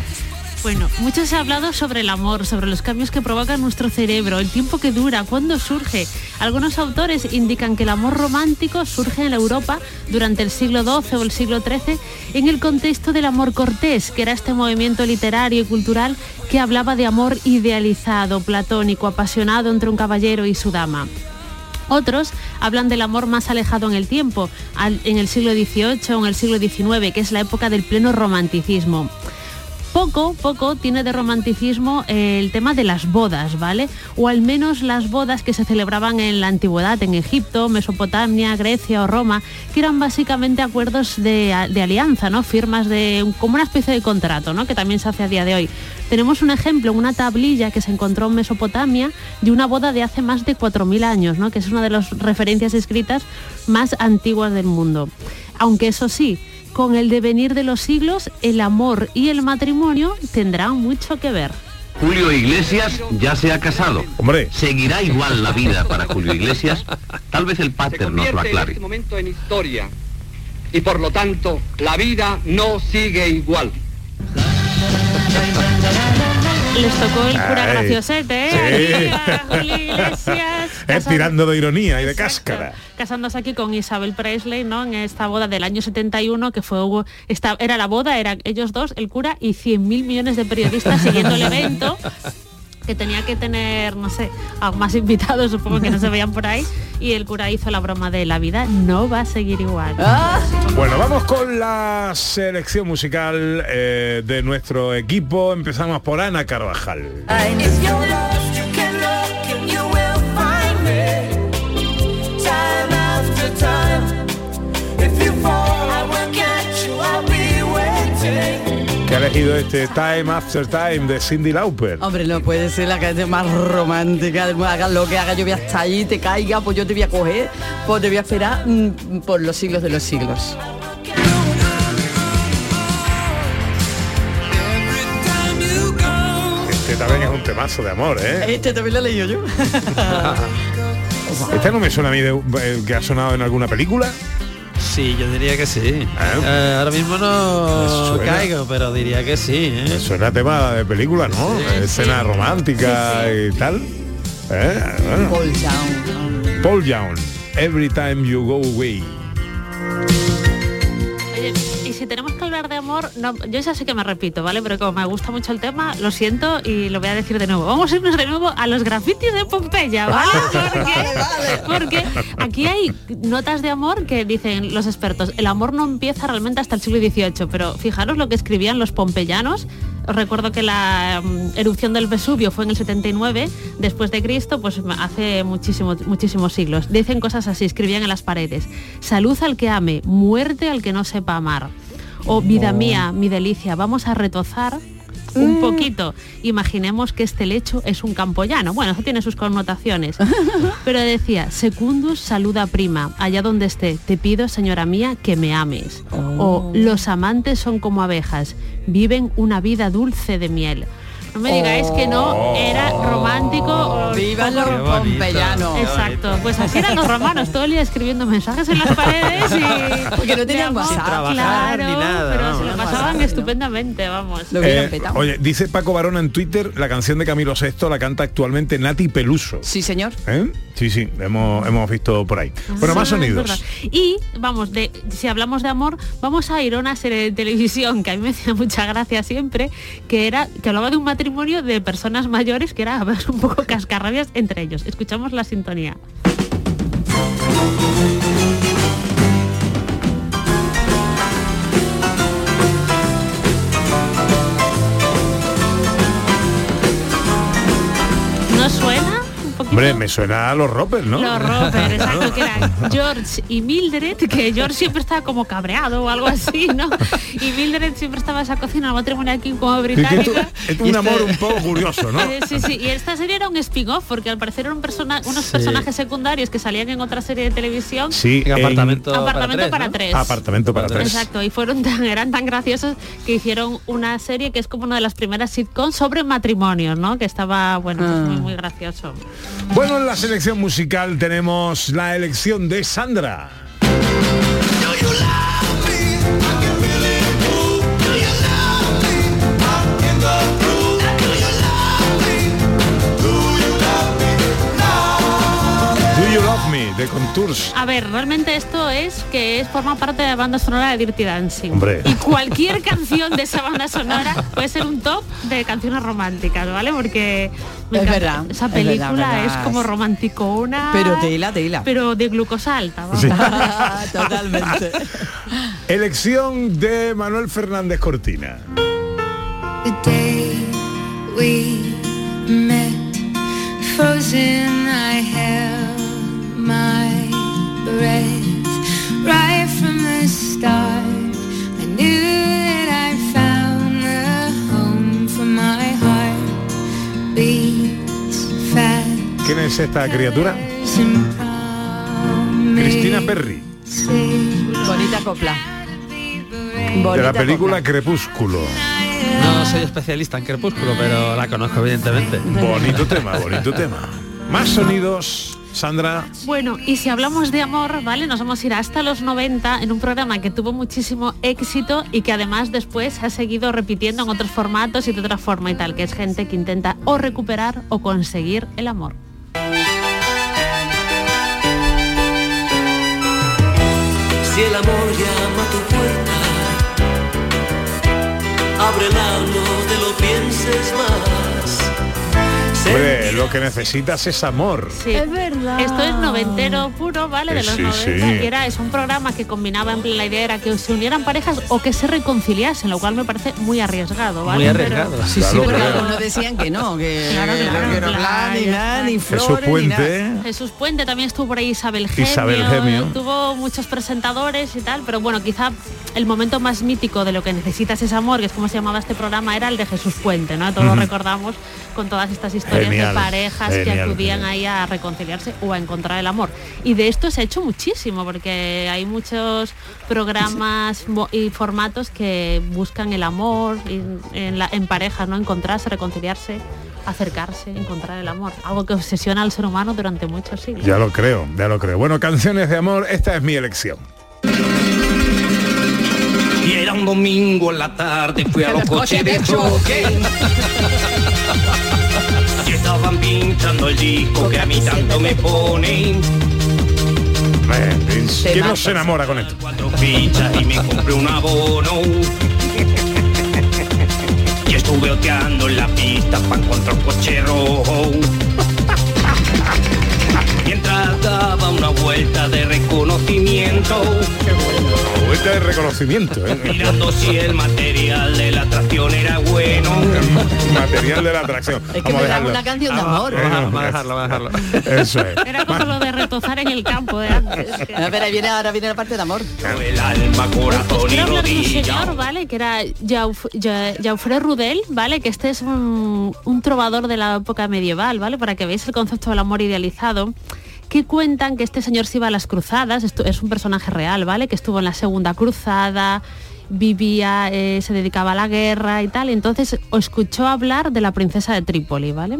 Bueno, mucho se ha hablado sobre el amor, sobre los cambios que provoca nuestro cerebro, el tiempo que dura, cuándo surge. Algunos autores indican que el amor romántico surge en la Europa durante el siglo XII o el siglo XIII en el contexto del amor cortés, que era este movimiento literario y cultural que hablaba de amor idealizado, platónico, apasionado entre un caballero y su dama. Otros hablan del amor más alejado en el tiempo, en el siglo XVIII o en el siglo XIX, que es la época del pleno romanticismo. Poco, poco tiene de romanticismo el tema de las bodas, ¿vale? O al menos las bodas que se celebraban en la antigüedad, en Egipto, Mesopotamia, Grecia o Roma, que eran básicamente acuerdos de, de alianza, ¿no? Firmas de como una especie de contrato, ¿no? Que también se hace a día de hoy. Tenemos un ejemplo, una tablilla que se encontró en Mesopotamia de una boda de hace más de 4.000 años, ¿no? Que es una de las referencias escritas más antiguas del mundo. Aunque eso sí, con el devenir de los siglos, el amor y el matrimonio tendrán mucho que ver. Julio Iglesias ya se ha casado. Hombre. ¿Seguirá igual la vida para Julio Iglesias? Tal vez el pater nos lo en aclare. este momento en historia y por lo tanto la vida no sigue igual. Les tocó el cura Ay, graciosete, ¿eh? sí. Julio Iglesias, [laughs] Es tirando de ironía y de cáscara. casándose aquí con Isabel Presley, ¿no? En esta boda del año 71, que fue hubo- esta, era la boda, eran ellos dos, el cura y 100.000 millones de periodistas siguiendo el evento que tenía que tener, no sé, a más invitados, supongo que no se veían por ahí, y el cura hizo la broma de la vida no va a seguir igual. Bueno, vamos con la selección musical eh, de nuestro equipo. Empezamos por Ana Carvajal. If elegido este Time After Time de Cindy Lauper. Hombre, no puede ser la canción más romántica. Hagas lo que haga, yo voy hasta allí, te caiga, pues yo te voy a coger, pues te voy a esperar mm, por los siglos de los siglos. Este también es un temazo de amor, ¿eh? Este también lo he leído yo. [laughs] Este no me suena a mí de, eh, que ha sonado en alguna película. Sí, yo diría que sí. Eh, ahora mismo no caigo, pero diría que sí. ¿eh? Suena tema de película, ¿no? Escena romántica y tal. ¿Eh? Bueno. Paul Young. Paul Young. Every time you go away. Oye, y si tenemos que hablar de amor, no, yo ya sé que me repito, ¿vale? Pero como me gusta mucho el tema, lo siento y lo voy a decir de nuevo. Vamos a irnos de nuevo a los grafitis de Pompeya, ¿vale? Porque, porque aquí hay notas de amor que dicen los expertos, el amor no empieza realmente hasta el siglo XVIII, pero fijaros lo que escribían los pompeyanos. Os recuerdo que la mm, erupción del Vesubio fue en el 79 después de Cristo, pues hace muchísimos muchísimos siglos. Dicen cosas así, escribían en las paredes. Salud al que ame, muerte al que no sepa amar. O vida Oh. mía, mi delicia, vamos a retozar un poquito. Imaginemos que este lecho es un campo llano. Bueno, eso tiene sus connotaciones. [laughs] Pero decía, secundus saluda prima, allá donde esté, te pido, señora mía, que me ames. O los amantes son como abejas, viven una vida dulce de miel. No me digáis que no era romántico. o Viva los pompeyanos. Exacto, pues así eran los romanos, todo el día escribiendo mensajes en las paredes y... Porque no tenían WhatsApp. Claro, ni nada, pero vamos. lo estupendamente. Eh, oye, dice Paco Barona en Twitter, la canción de Camilo VI la canta actualmente Nati Peluso. Sí, señor. ¿Eh? Sí, sí, hemos, hemos visto por ahí. Bueno, más Sí, sonidos. Y vamos, de, si hablamos de amor, vamos a ir a una serie de televisión que a mí me [laughs] hacía mucha gracia siempre, que era que hablaba de un matrimonio de personas mayores que era a [laughs] ver, un poco cascarrabias entre ellos. Escuchamos la sintonía. Hombre, me suena a los Roper, ¿no? Los Roper, [laughs] exacto, que eran George y Mildred, que George siempre estaba como cabreado o algo así, ¿no? Y Mildred siempre estaba en esa cocina matrimonial aquí como británica. es un amor un poco curioso, ¿no? [laughs] Sí, sí, y esta serie era un spin-off, porque al parecer eran persona- unos Sí. personajes secundarios que salían en otra serie de televisión. Sí, en- Apartamento para tres. Apartamento para tres. Exacto, y fueron tan, eran tan graciosos que hicieron una serie que es como una de las primeras sitcoms sobre matrimonios, ¿no? Que estaba, bueno, pues Ah. muy, muy gracioso. Bueno, en la selección musical tenemos la elección de Sandra. Me, de Contours. A ver, realmente esto es que es forma parte de la banda sonora de Dirty Dancing. Hombre. Y cualquier canción de esa banda sonora puede ser un top de canciones románticas, ¿vale? Porque me Es encanta. verdad, esa es película verdad, es verdad. como romanticona. Pero tela, tela. Pero de glucosa alta. Sí. [laughs] Totalmente. [laughs] Elección de Manuel Fernández Cortina. The day we met, frozen, I held my breath. Right from the start, I knew that I found the home for my heart. Beats fast. ¿Quién es esta criatura? Cristina Perry, Bonita copla. de la película Crepúsculo. No soy especialista en Crepúsculo, pero la conozco evidentemente. Bonito tema, bonito tema. Más sonidos, Sandra. Bueno, y si hablamos de amor, ¿vale? Nos vamos a ir hasta los 90 en un programa que tuvo muchísimo éxito y que además después se ha seguido repitiendo en otros formatos y de otra forma y tal, que es gente que intenta o recuperar o conseguir el amor. Si el amor llama a tu puerta, ábrela, no te lo pienses más. Hombre, lo que necesitas es amor. Sí. Es verdad. Esto es noventero puro, ¿vale? De Eh, los sí, 90. sí. Y era, es un programa que combinaba, en plan, la idea era que se unieran parejas o que se reconciliasen, lo cual me parece muy arriesgado, ¿vale? Muy Pero- arriesgado. Sí, sí, Claro, pero claro. algunos decían que no, que Claro, claro, no quiero hablar ni nada, ni Jesús flores, ni nada. Puente. Jesús Puente también estuvo por ahí Isabel Gemio, Isabel Gemio. tuvo muchos presentadores y tal, pero bueno, quizá el momento más mítico de lo que necesitas es amor, que es como se llamaba este programa, era el de Jesús Puente, ¿no? Todos Ujú. recordamos con todas estas historias Genial, de parejas que acudían genial. ahí a reconciliarse o a encontrar el amor. Y de esto se ha hecho muchísimo, porque hay muchos programas y formatos que buscan el amor en, en la- en parejas, ¿no? Encontrarse, reconciliarse acercarse, encontrar el amor, algo que obsesiona al ser humano durante muchos siglos. Ya lo creo, ya lo creo. Bueno, canciones de amor, esta es mi elección. Y era un domingo en la tarde, fui a los coches de choque. Estaban pinchando el disco que a mí tanto me pone. Eh, ¿Quién no se enamora con esto? Cuatro fichas y me compré un abono. Y estuve oteando en la pista para encontrar un coche rojo. Daba una vuelta de reconocimiento. Vuelta de reconocimiento, ¿eh? Mirando si el material de la atracción era bueno. Material de la atracción. Es que Vamos a me da dejarlo. una canción de amor. Vamos a dejarlo, vamos a dejarlo. Eso es. Era como lo de retozar en el campo de antes. [laughs] A ahí viene, ahora viene la parte de amor. El alma, corazón y Quiero hablar de un rodilla. señor, ¿vale? Que era Jauf- Ja- Jaufré Rudel, ¿vale? Que este es un, un trovador de la época medieval, ¿vale? Para que veáis el concepto del amor idealizado que cuentan que este señor se iba a las cruzadas, es un personaje real, ¿vale? Que estuvo en la segunda cruzada, vivía, eh, se dedicaba a la guerra y tal, entonces escuchó hablar de la princesa de Trípoli, ¿vale?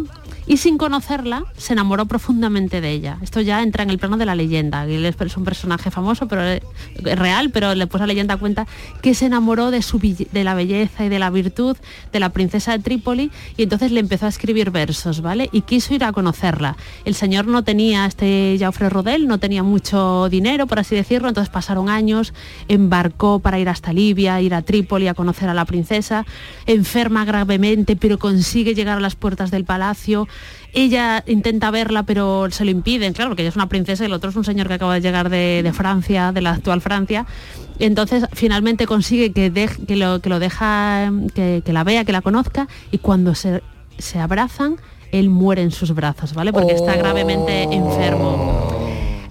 Y sin conocerla se enamoró profundamente de ella. Esto ya entra en el plano de la leyenda. Él es un personaje famoso, pero es real, pero después la leyenda cuenta que se enamoró de, de la belleza y de la virtud de la princesa de Trípoli y entonces le empezó a escribir versos, ¿vale? Y quiso ir a conocerla. El señor no tenía, este Jaufre Rodel, no tenía mucho dinero, por así decirlo, entonces pasaron años, embarcó para ir hasta Libia, ir a Trípoli a conocer a la princesa, enferma gravemente, pero consigue llegar a las puertas del palacio, ella intenta verla pero se lo impiden, claro, porque ella es una princesa y el otro es un señor que acaba de llegar de, Francia, de la actual Francia. Entonces finalmente consigue que, que, lo, que lo deja, que, que, la vea, que la conozca y cuando se, se abrazan, él muere en sus brazos, ¿vale? Porque está gravemente enfermo.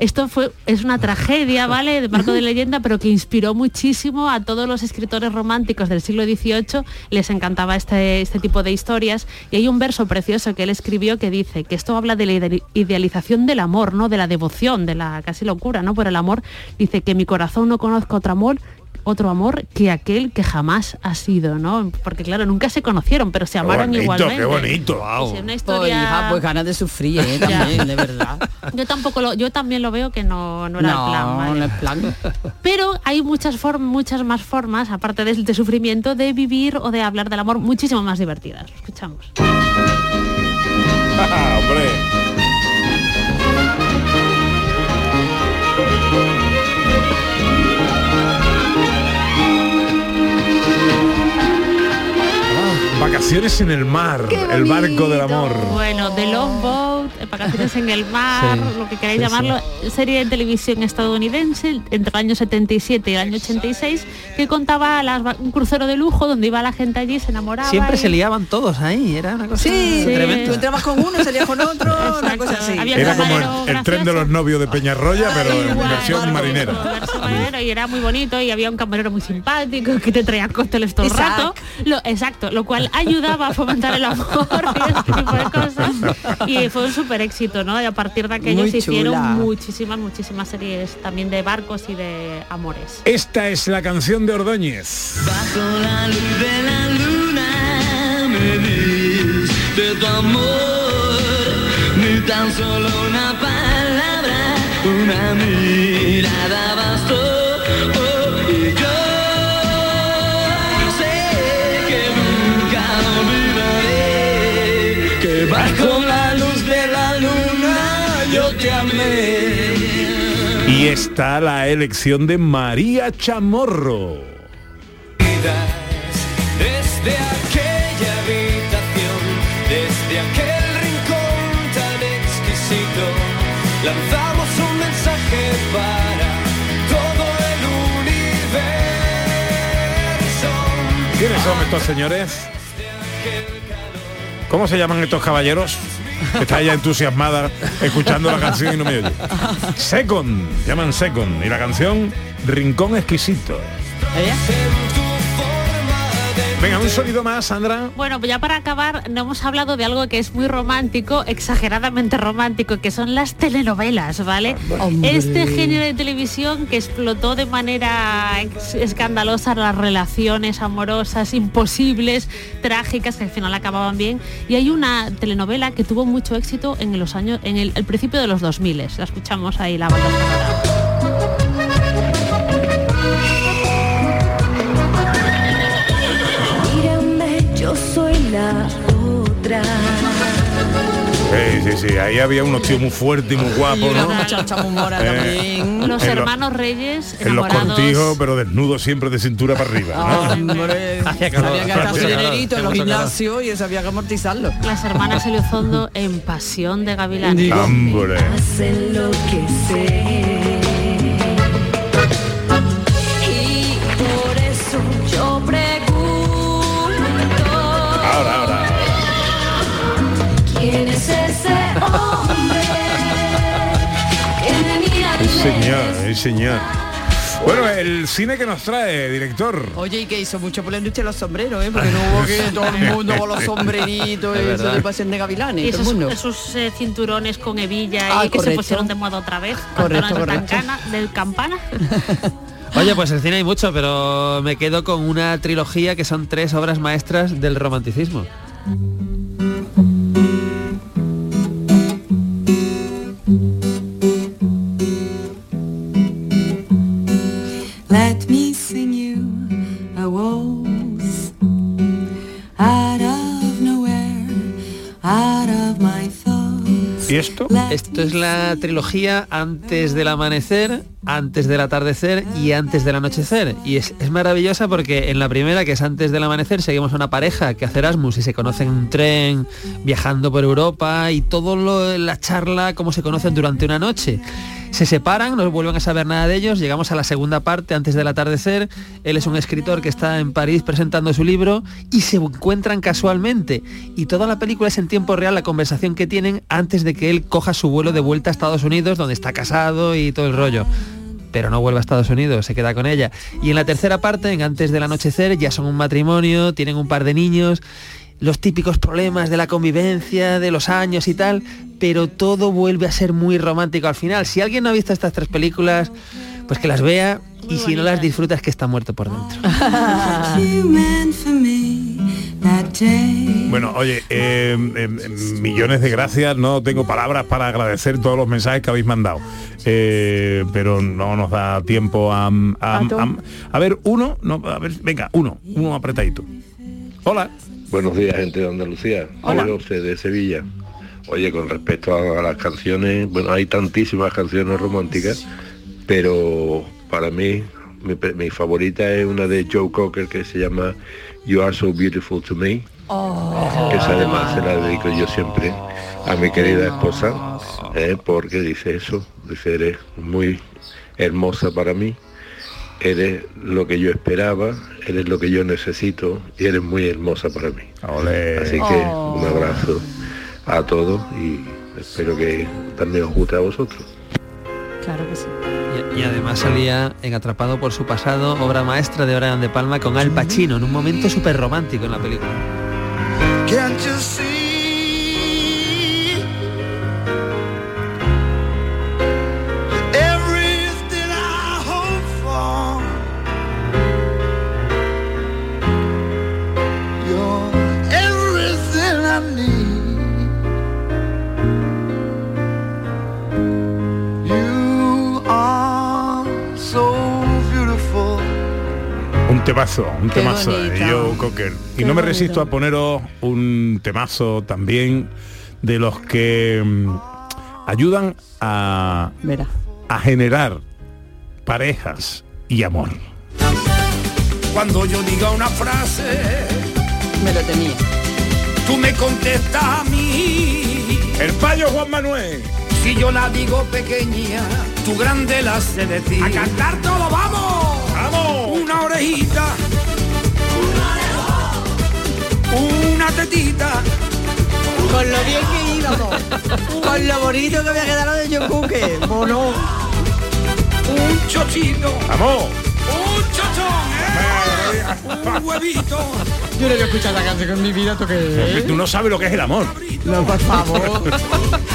Esto fue, es una tragedia, ¿vale? De marco de [laughs] leyenda, pero que inspiró muchísimo a todos los escritores románticos del siglo XVIII. Les encantaba este, este tipo de historias. Y hay un verso precioso que él escribió que dice que esto habla de la idealización del amor, ¿no? De la devoción, de la casi locura, ¿no? Por el amor. Dice que mi corazón no conozca otro amor otro amor que aquel que jamás ha sido, ¿no? Porque claro, nunca se conocieron, pero se amaron bonito, igualmente. Qué bonito, wow. una historia... pues ganas de sufrir, ¿eh? [laughs] también, de verdad. Yo tampoco lo, yo también lo veo que no, no era el plan. ¿vale? No es plan. Pero hay muchas formas, muchas más formas, aparte del de sufrimiento, de vivir o de hablar del amor muchísimo más divertidas. Escuchamos. [laughs] ¡Hombre! Vacaciones en el mar, el barco del amor. Bueno, Long Boat, vacaciones en el mar, lo que queráis llamarlo, serie de televisión estadounidense entre el año 77 y el año 86 que contaba un crucero de lujo donde iba la gente allí, se enamoraba. Siempre se liaban todos ahí, era una cosa sí, tremenda. Tú entrabas con uno, salías con otro, una cosa así. era como el, tren de los novios de Peñarroya, pero en versión marinera. y era muy bonito y había un camarero muy simpático que te traía cócteles todo el rato. Lo, exacto, lo cual ayudaba a fomentar el amor [laughs] y este tipo de cosas. Y fue un súper éxito, ¿no? Y a partir de aquello se hicieron muchísimas, muchísimas series también de barcos y de amores. Esta es la canción de Ordóñez. Bajo la luz de la luna me de tu amor, ni tan solo una palabra, una mirada bastó. Bajo está la elección de María Chamorro. Desde aquella habitación, desde aquel rincón tan exquisito, lanzamos un mensaje para todo el universo. ¿Quiénes son estos señores? ¿Cómo se llaman estos caballeros? Está ella entusiasmada escuchando la canción y no me oye. Second, llaman Second. Y la canción Rincón Exquisito. Venga, un sonido más, Sandra. Bueno, pues ya para acabar, no hemos hablado de algo que es muy romántico, exageradamente romántico, que son las telenovelas, ¿vale? Este género de televisión que explotó de manera escandalosa las relaciones amorosas, imposibles, trágicas, que al final acababan bien. Y hay una telenovela que tuvo mucho éxito en los años, en el, principio de los 2000. La escuchamos ahí la banda soy la otra. Sí, sí, sí, ahí había unos tíos muy fuertes y muy guapos, ¿no? Eh, los hermanos Reyes En los cortijos, pero desnudos siempre de cintura para arriba. ¿no? Había que gastar su dinerito en los gimnasios y eso había que amortizarlo. Las hermanas Elizondo en Pasión de Gavilán. ¡Hombre! Hacen lo que sé. El señor, el señor. Bueno, el cine que nos trae, director. Oye, y que hizo mucho por la industria de los sombreros, ¿eh? porque no hubo que todo el mundo con los [laughs] sombreritos, Es eso de pasión de gavilanes, Y todo el esos, mundo. esos, eh, cinturones con hebilla Ah, y que se pusieron de moda otra vez. Correcto, correcto. cancana- del campana. [laughs] Oye, pues el cine hay mucho, pero me quedo con una trilogía que son tres obras maestras del romanticismo. ¿Y esto? Esto es la trilogía antes del amanecer, antes del atardecer y antes del anochecer. Y es, es maravillosa porque en la primera, que es antes del amanecer, seguimos a una pareja que hace Erasmus y se conocen en un tren, viajando por Europa y todo lo, la charla, cómo se conocen durante una noche. Se separan, no vuelven a saber nada de ellos, llegamos a la segunda parte antes del atardecer, él es un escritor que está en París presentando su libro y se encuentran casualmente y toda la película es en tiempo real la conversación que tienen antes de que él coja su vuelo de vuelta a Estados Unidos donde está casado y todo el rollo pero no vuelve a Estados Unidos, se queda con ella. Y en la tercera parte, en antes del anochecer, ya son un matrimonio, tienen un par de niños, los típicos problemas de la convivencia, de los años y tal, pero todo vuelve a ser muy romántico al final. Si alguien no ha visto estas tres películas, pues que las vea y si no las disfruta es que está muerto por dentro. [laughs] Bueno, oye, eh, eh, millones de gracias. No tengo palabras para agradecer todos los mensajes que habéis mandado. Eh, pero no nos da tiempo a, a, a- a ver, uno, no, a ver, venga, uno, uno apretadito. Hola. Buenos días, gente de Andalucía. Hola. Soy José de Sevilla. Oye, con respecto a, a las canciones, bueno, hay tantísimas canciones románticas, pero para mí mi, favorita es una de Joe Cocker que se llama You Are So Beautiful to Me. Esa además se la dedico yo siempre a mi querida esposa, eh, porque dice eso, dice eres muy hermosa para mí, eres lo que yo esperaba, eres lo que yo necesito y eres muy hermosa para mí. Así que Oh. un abrazo a todos y espero que también os guste a vosotros. Claro que sí. Y, y además salía en Atrapado por su pasado, obra maestra de Brian De Palma con Al Pacino, en un momento súper romántico en la película. Temazo, un Qué temazo de bonito. Joe Cocker. Y Qué no me bonito. resisto a poneros un temazo también de los que mm, ayudan a, Verá. a generar parejas y amor. Cuando yo diga una frase, Me lo temía. tú me contestas a mí. El payo Juan Manuel. Si yo la digo pequeña, tú grande la sé decir. A cantar todo, vamos. Una orejita. Una tetita. Con lo bien que íbamos. [laughs] Con lo bonito que había quedado de John Cooke. Mono. Un chochito. Vamos. Un chochón, ¿eh? Un huevito. Yo no había escuchado la canción en mi vida, ¿tú qué? Tú no sabes lo que es el amor. No, por favor. [laughs]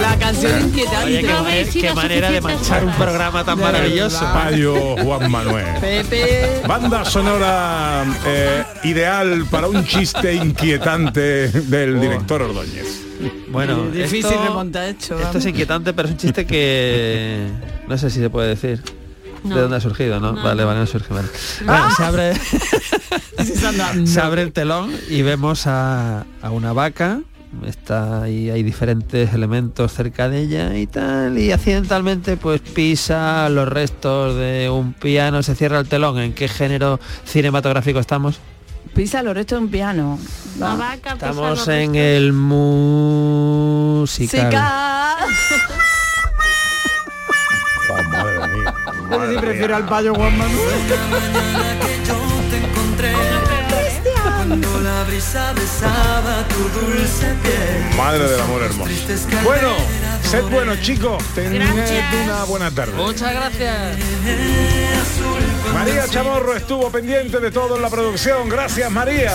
La canción inquietante. Oye, qué, mane- qué manera de manchar un programa tan maravilloso. Payo Juan Manuel. Pepe. Banda sonora eh, ideal para un chiste inquietante del director Ordóñez. Bueno, Difícil esto, remontar hecho. esto es inquietante, pero es un chiste que [laughs] no sé si se puede decir. No. ¿De dónde ha surgido? ¿no? No. Vale, vale, no surge. Vale. Ah. Bueno, se abre, [laughs] [laughs] se abre el telón y vemos a, a una vaca. Está ahí, hay diferentes elementos cerca de ella y tal. Y accidentalmente pues pisa los restos de un piano, se cierra el telón. ¿En qué género cinematográfico estamos? Pisa los restos de un piano. Vaca pisa Estamos en el musical. Chica. Oh, [laughs] madre mía. Yo sí prefiero al payo Juan Manuel. [laughs] te encontré cuando la brisa besaba tu dulce piel. Madre del amor hermoso. Bueno, sed buenos chicos. Tened una buena tarde. Muchas gracias. María Chamorro estuvo pendiente de todo en la producción. Gracias, María.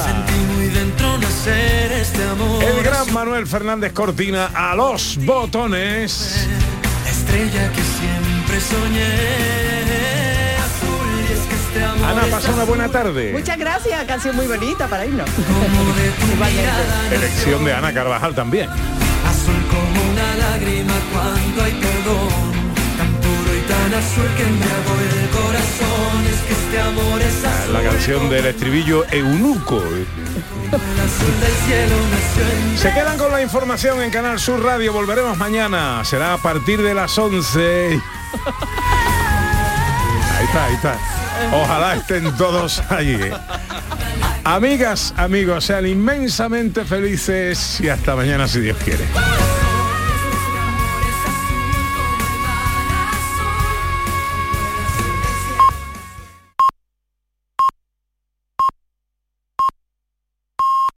Muy dentro nacer este amor. El gran Manuel Fernández Cortina a los botones. La estrella que siempre soñé. Ana, pasa una buena tarde. Muchas gracias, canción muy bonita para irnos. Elección de Ana Carvajal también. azul como una lágrima cuando hay perdón. Tan puro y tan azul que me hago el corazón. Es que este amor es azul. La versión del estribillo eunuco. Se quedan con la información en Canal Sur Radio. Volveremos mañana. Será a partir de las 11. Ahí está, ahí está. Ojalá estén todos allí. Amigas, amigos, sean inmensamente felices y hasta mañana si Dios quiere.